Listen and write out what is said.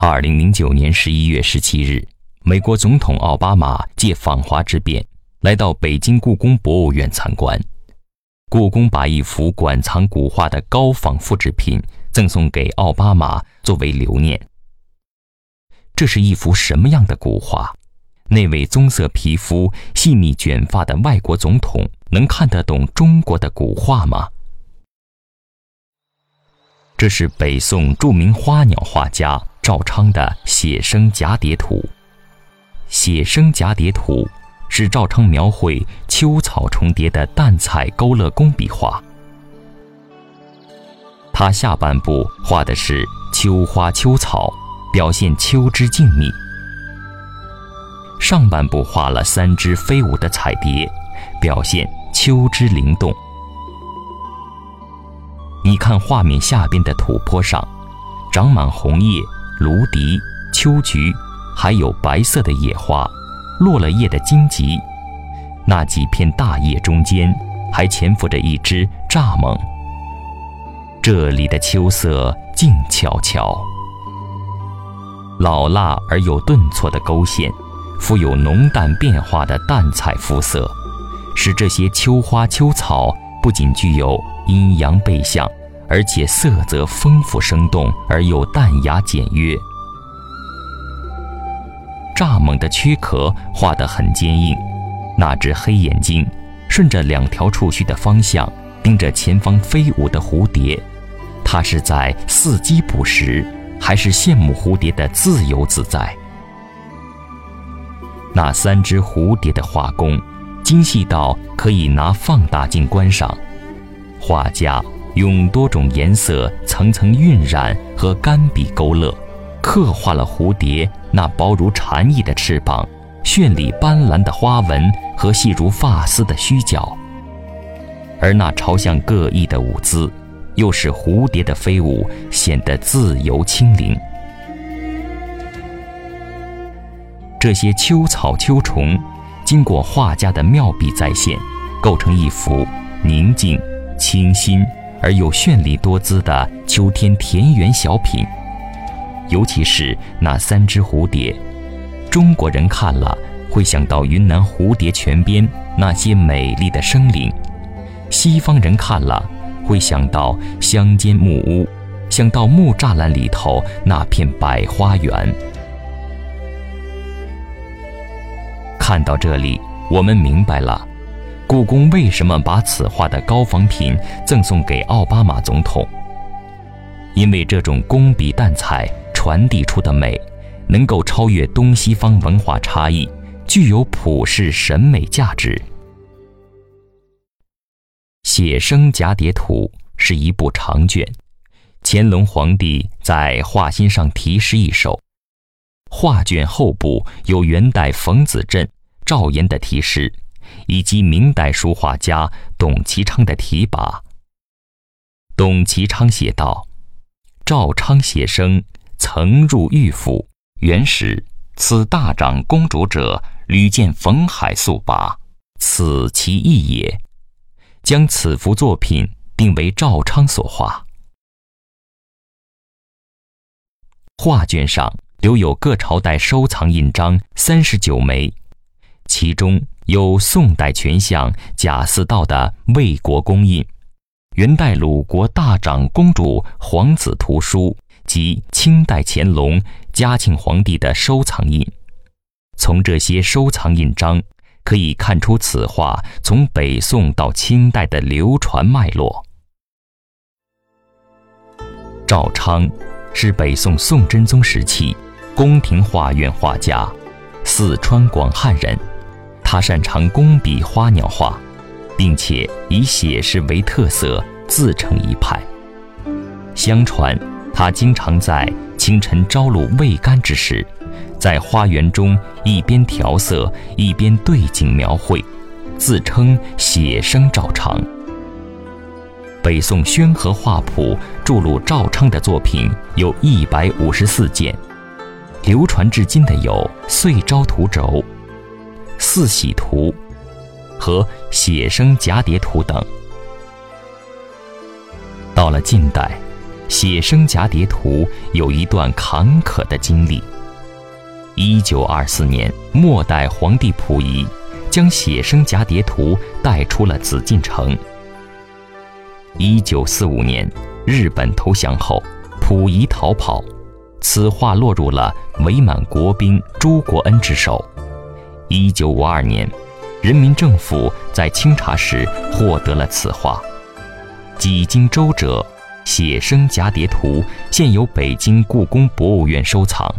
二零零九年十一月十七日，美国总统奥巴马借访华之便，来到北京故宫博物院参观。故宫把一幅馆藏古画的高仿复制品赠送给奥巴马作为留念。这是一幅什么样的古画？那位棕色皮肤、细密卷发的外国总统能看得懂中国的古画吗？这是北宋著名花鸟画家。赵昌的《写生蛱蝶图》，《写生蛱蝶图》是赵昌描绘秋草重叠的淡彩勾勒工笔画。他下半部画的是秋花秋草，表现秋之静谧；上半部画了三只飞舞的彩蝶，表现秋之灵动。你看画面下边的土坡上，长满红叶。芦荻、秋菊，还有白色的野花，落了叶的荆棘。那几片大叶中间，还潜伏着一只蚱蜢。这里的秋色静悄悄，老辣而又顿挫的勾线，富有浓淡变化的淡彩肤色，使这些秋花秋草不仅具有阴阳背相。而且色泽丰富生动，而又淡雅简约。蚱蜢的躯壳画得很坚硬，那只黑眼睛顺着两条触须的方向盯着前方飞舞的蝴蝶，它是在伺机捕食，还是羡慕蝴蝶的自由自在？那三只蝴蝶的画工精细到可以拿放大镜观赏，画家。用多种颜色层层晕染和干笔勾勒，刻画了蝴蝶那薄如蝉翼的翅膀、绚丽斑斓的花纹和细如发丝的须角。而那朝向各异的舞姿，又使蝴蝶的飞舞显得自由轻灵。这些秋草秋虫，经过画家的妙笔再现，构成一幅宁静、清新。而又绚丽多姿的秋天田园小品，尤其是那三只蝴蝶，中国人看了会想到云南蝴蝶泉边那些美丽的生灵；西方人看了会想到乡间木屋，想到木栅栏里头那片百花园。看到这里，我们明白了。故宫为什么把此画的高仿品赠送给奥巴马总统？因为这种工笔淡彩传递出的美，能够超越东西方文化差异，具有普世审美价值。《写生蛱蝶图》是一部长卷，乾隆皇帝在画心上题诗一首，画卷后部有元代冯子振、赵岩的题诗。以及明代书画家董其昌的提拔。董其昌写道：“赵昌写生曾入御府，原始此大长公主者，屡见冯海素跋，此其意也。将此幅作品定为赵昌所画。画卷上留有各朝代收藏印章三十九枚，其中。”有宋代权相贾似道的魏国公印，元代鲁国大长公主皇子图书及清代乾隆、嘉庆皇帝的收藏印。从这些收藏印章可以看出，此画从北宋到清代的流传脉络。赵昌是北宋宋真宗时期宫廷画院画家，四川广汉人。他擅长工笔花鸟画，并且以写实为特色，自成一派。相传，他经常在清晨朝露未干之时，在花园中一边调色，一边对景描绘，自称“写生赵昌”。北宋宣和画谱注录赵昌的作品有一百五十四件，流传至今的有《岁朝图轴》。《四喜图》和《写生蛱蝶图》等。到了近代，写生蛱蝶图有一段坎坷的经历。一九二四年，末代皇帝溥仪将写生蛱蝶图带出了紫禁城。一九四五年，日本投降后，溥仪逃跑，此画落入了伪满国兵朱国恩之手。一九五二年，人民政府在清查时获得了此画。几经周折。写生蛱蝶图现由北京故宫博物院收藏。